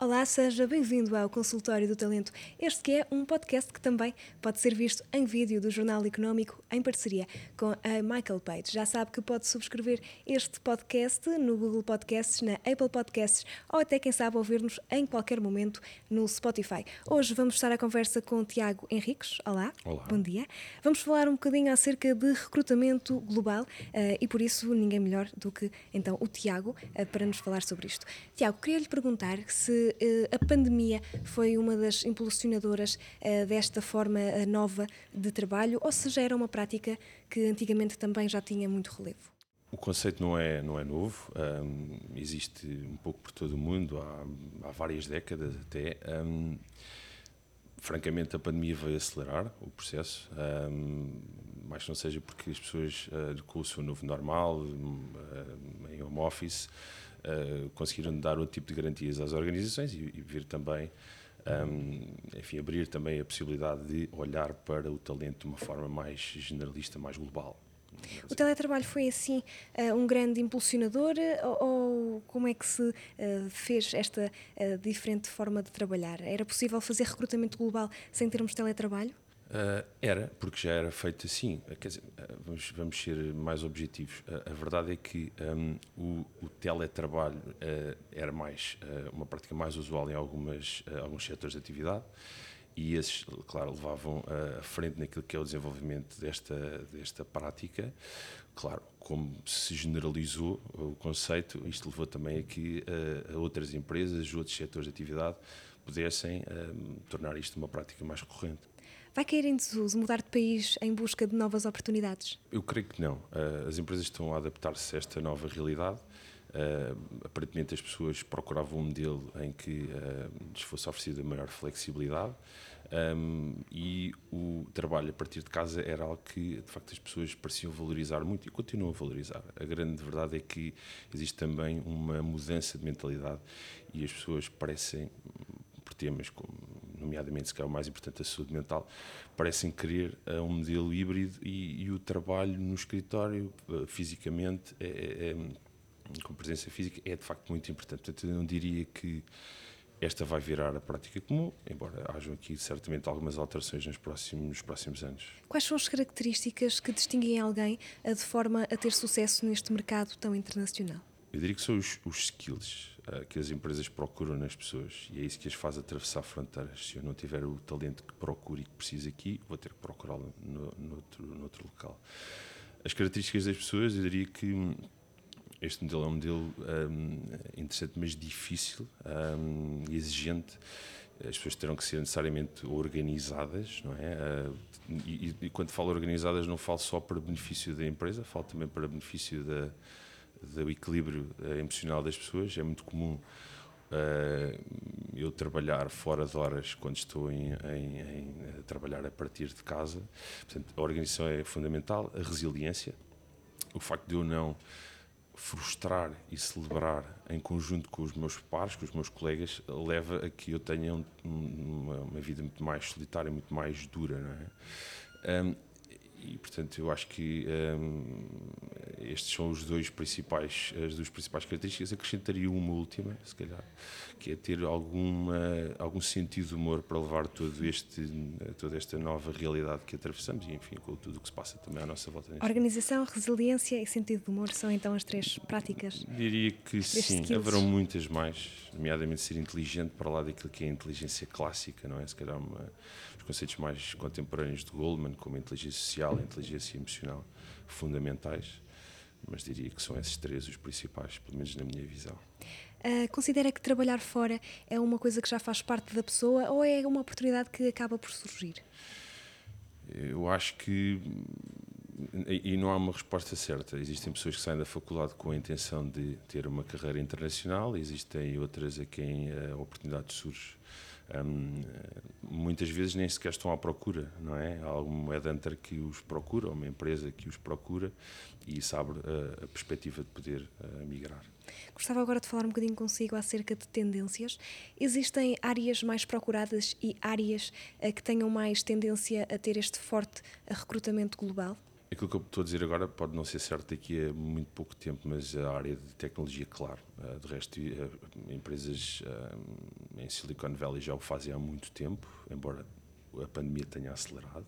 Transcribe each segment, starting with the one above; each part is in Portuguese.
Olá, seja bem-vindo ao Consultório do Talento. Este que é um podcast que também pode ser visto em vídeo do Jornal Económico em parceria com a Michael Page. Já sabe que pode subscrever este podcast no Google Podcasts, na Apple Podcasts ou até, quem sabe, ouvir-nos em qualquer momento no Spotify. Hoje vamos estar à conversa com o Tiago Henriques. Olá. Olá. Bom dia. Vamos falar um bocadinho acerca de recrutamento global eh, e por isso ninguém melhor do que então o Tiago eh, para nos falar sobre isto. Tiago, queria lhe perguntar se eh, a pandemia foi uma das impulsionadoras desta forma nova de trabalho ou se já era uma prática que antigamente também já tinha muito relevo? O conceito não é, não é novo, hum, existe um pouco por todo o mundo, há, há várias décadas até. hum, francamente, a pandemia veio acelerar o processo, hum, mais não seja porque as pessoas, uh, com o seu novo normal, hum, em home office, uh, conseguiram dar outro tipo de garantias às organizações e, e vir também, hum, enfim, abrir também a possibilidade de olhar para o talento de uma forma mais generalista, mais global. O teletrabalho foi assim eh, um grande impulsionador eh, ou, como é que se eh, fez esta diferente forma de trabalhar? Era possível fazer recrutamento global sem termos teletrabalho? Uh, era, porque já era feito assim. Uh, Quer dizer, uh, vamos, vamos ser mais objetivos. Uh, a verdade é que um, o, o teletrabalho uh, era mais uma prática mais usual em algumas, alguns setores de atividade e esses, claro, levavam à frente naquilo que é o desenvolvimento desta, desta prática. Claro, como se generalizou o conceito, isto levou também a que outras empresas, outros setores de atividade pudessem uh, tornar isto uma prática mais recorrente. Vai cair em desuso mudar de país em busca de novas oportunidades? Eu creio que não. Uh, as empresas estão a adaptar-se a esta nova realidade. Uh, aparentemente as pessoas procuravam um modelo em que uh, lhes fosse oferecida maior flexibilidade e o trabalho a partir de casa era algo que de facto as pessoas pareciam valorizar muito e continuam a valorizar. A grande verdade é que existe também uma mudança de mentalidade e as pessoas parecem, por temas como nomeadamente se calhar o mais importante a saúde mental, parecem querer uh, um modelo híbrido e, e, o trabalho no escritório uh, fisicamente é, é, é com presença física é de facto muito importante. Portanto, eu não diria que esta vai virar a prática comum, embora hajam aqui certamente algumas alterações nos próximos, nos próximos anos. Quais são as características que distinguem alguém de forma a ter sucesso neste mercado tão internacional? Eu diria que são os, os skills uh, que as empresas procuram nas pessoas e é isso que as faz atravessar fronteiras. Se eu não tiver o talento que procuro e que preciso aqui, vou ter que procurá-lo no, no, outro, no outro local. As características das pessoas, eu diria que este modelo é um modelo um, interessante, mas difícil um, e exigente. As pessoas terão que ser necessariamente organizadas, não é? Uh, e, e, quando falo organizadas, não falo só para benefício da empresa, falo também para benefício da, do equilíbrio uh, emocional das pessoas. É muito comum uh, eu trabalhar fora de horas quando estou em, em, em trabalhar a partir de casa. Portanto, a organização é fundamental, a resiliência, o facto de eu não frustrar e celebrar em conjunto com os meus pares, com os meus colegas, leva a que eu tenha um, uma, uma, vida muito mais solitária, muito mais dura, não é? Um, e portanto eu acho que um, estes são os dois principais as duas principais características acrescentaria uma última se calhar que é ter alguma algum sentido de humor para levar todo este toda esta nova realidade que atravessamos e enfim com tudo o que se passa também à nossa volta organização resiliência e sentido de humor são então as três práticas diria que sim skills. haverão muitas mais nomeadamente ser inteligente para lá daquilo que é a inteligência clássica não é se calhar uma, os conceitos mais contemporâneos de Goldman como a inteligência social a inteligência emocional fundamentais, mas diria que são esses três os principais, pelo menos na minha visão. Uh, considera que trabalhar fora é uma coisa que já faz parte da pessoa ou é uma oportunidade que acaba por surgir? Eu acho que. E não há uma resposta certa. Existem pessoas que saem da faculdade com a intenção de ter uma carreira internacional, existem outras a quem a oportunidade surge um, muitas vezes nem sequer estão à procura, não é? Há algum headhunter que os procura, uma empresa que os procura e isso abre a, a perspectiva de poder uh, migrar. Gostava agora de falar um bocadinho consigo acerca de tendências. Existem áreas mais procuradas e áreas uh, que tenham mais tendência a ter este forte recrutamento global? Aquilo que eu estou a dizer agora pode não ser certo daqui a muito pouco tempo, mas a área de tecnologia, claro. Uh, de resto, uh, empresas uh, em Silicon Valley já o fazem há muito tempo, embora a pandemia tenha acelerado.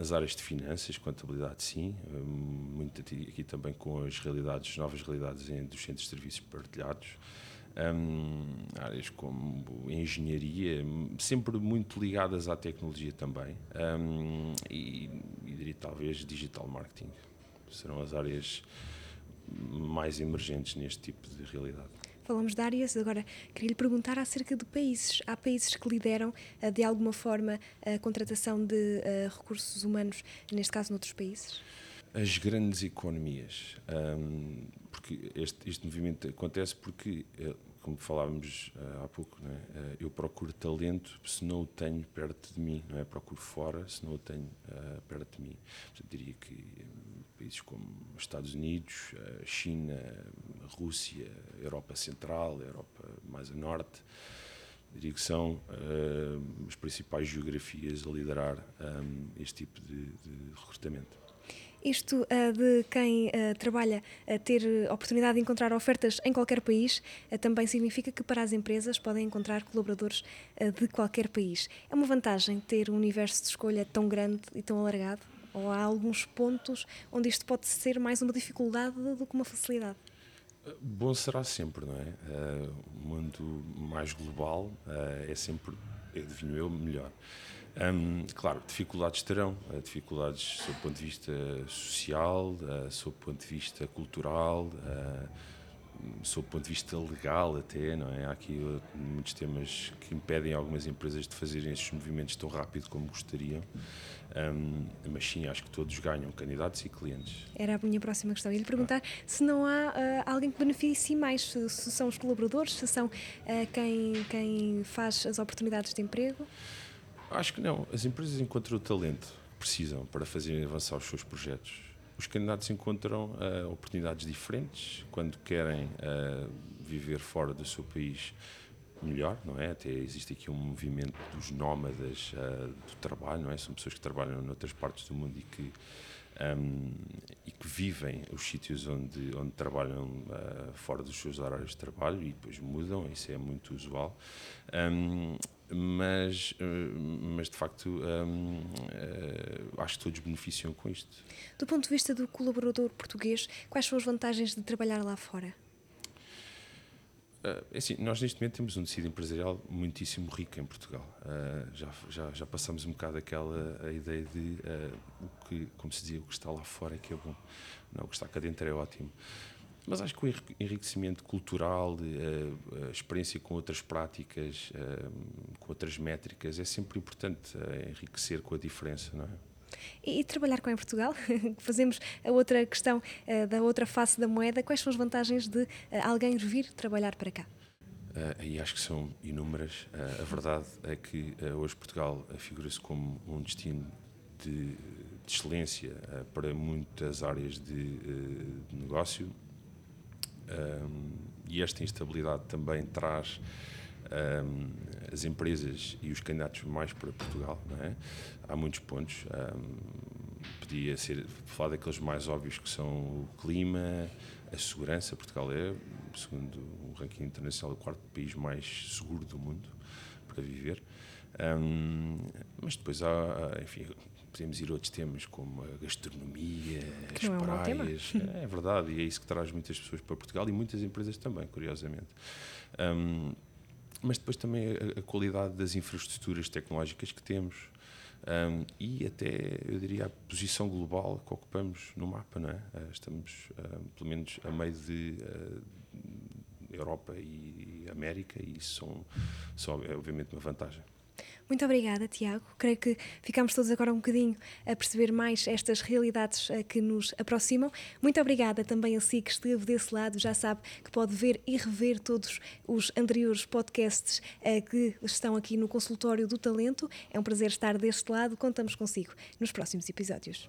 As áreas de finanças, contabilidade, sim, muito aqui também com as realidades, novas realidades dos centros de serviços partilhados. Um, áreas como engenharia, sempre muito ligadas à tecnologia também, um, e, e diria talvez digital marketing. Serão as áreas mais emergentes neste tipo de realidade. Falamos de áreas, agora queria lhe perguntar acerca de países. Há países que lideram uh, de alguma forma a contratação de uh, recursos humanos, neste caso noutros países? As grandes economias, um, porque este, este movimento acontece porque, eh, como falávamos uh, há pouco, é? eu procuro talento se não o tenho perto de mim, não é? Procuro fora se não o tenho perto de mim. Portanto, diria que países como Estados Unidos, China, Rússia, Europa Central, Europa mais a norte, diria que são uh, as principais geografias a liderar um, este tipo de, de recrutamento. Isto uh, de quem uh, trabalha ter oportunidade de encontrar ofertas em qualquer país uh, também significa que para as empresas podem encontrar colaboradores de qualquer país. É uma vantagem ter um universo de escolha tão grande e tão alargado? Ou há alguns pontos onde isto pode ser mais uma dificuldade do que uma facilidade? Bom será sempre, não é? O mundo mais global é sempre, adivinho eu, melhor. Um, claro, dificuldades terão, uh, dificuldades sob o ponto de vista social, uh, sob o ponto de vista cultural, uh, sob o ponto de vista legal até, não é? Há aqui muitos temas que impedem algumas empresas de fazerem estes movimentos tão rápido como gostariam. Um, mas sim, acho que todos ganham, candidatos e clientes. Era a minha próxima questão. E lhe perguntar ah. se não há uh, alguém que beneficie mais, se, se, são os colaboradores, se são uh, quem, quem faz as oportunidades de emprego? Acho que não. As empresas encontram o talento que precisam para fazerem avançar os seus projetos. Os candidatos encontram uh, oportunidades diferentes quando querem viver fora do seu país melhor, não é? Até existe aqui um movimento dos nómadas uh, do trabalho, não é? São pessoas que trabalham noutras partes do mundo e que um, e que vivem os sítios onde onde trabalham uh, fora dos seus horários de trabalho e depois mudam, isso é muito usual. Um, mas, uh, mas de facto um, acho que todos beneficiam com isto. Do ponto de vista do colaborador português, quais são as vantagens de trabalhar lá fora? Uh, assim, nós neste momento temos um tecido empresarial muitíssimo rico em Portugal. Uh, já, já, já passamos um bocado aquela a ideia de uh, o que, como se dizia, o que está lá fora é que é bom, não, o que está cá dentro é ótimo. Mas acho que o enriquecimento cultural, a experiência com outras práticas, com outras métricas, é sempre importante enriquecer com a diferença, não é? E, e trabalhar com em Portugal, fazemos a outra questão da outra face da moeda, quais são as vantagens de alguém vir trabalhar para cá? Uh, e acho que são inúmeras. Uh, a verdade é que uh, hoje Portugal figura-se como um destino de, de excelência para muitas áreas de, de negócio. E esta instabilidade também traz um, as empresas e os candidatos mais para Portugal. É? Há muitos pontos. Um, podia ser falar daqueles mais óbvios que são o clima, a segurança. Portugal é, segundo o ranking internacional, o quarto país mais seguro do mundo para viver. Um, mas depois há, enfim, podemos ir a outros temas como a gastronomia, que as praias. É, é, verdade, e é isso que traz muitas pessoas para Portugal e muitas empresas também, curiosamente. Um, mas depois também a, a qualidade das infraestruturas tecnológicas que temos um, e até, eu diria, a posição global que ocupamos no mapa, não é? Uh, estamos, uh, pelo menos, a meio de uh, Europa e América e isso são, são, é obviamente, uma vantagem. Muito obrigada, Tiago. Creio que ficamos todos agora um bocadinho a perceber mais estas realidades eh, que nos aproximam. Muito obrigada também a si que esteve desse lado. Já sabe que pode ver e rever todos os anteriores podcasts eh, que estão aqui no consultório do talento. É um prazer estar deste lado. Contamos consigo nos próximos episódios.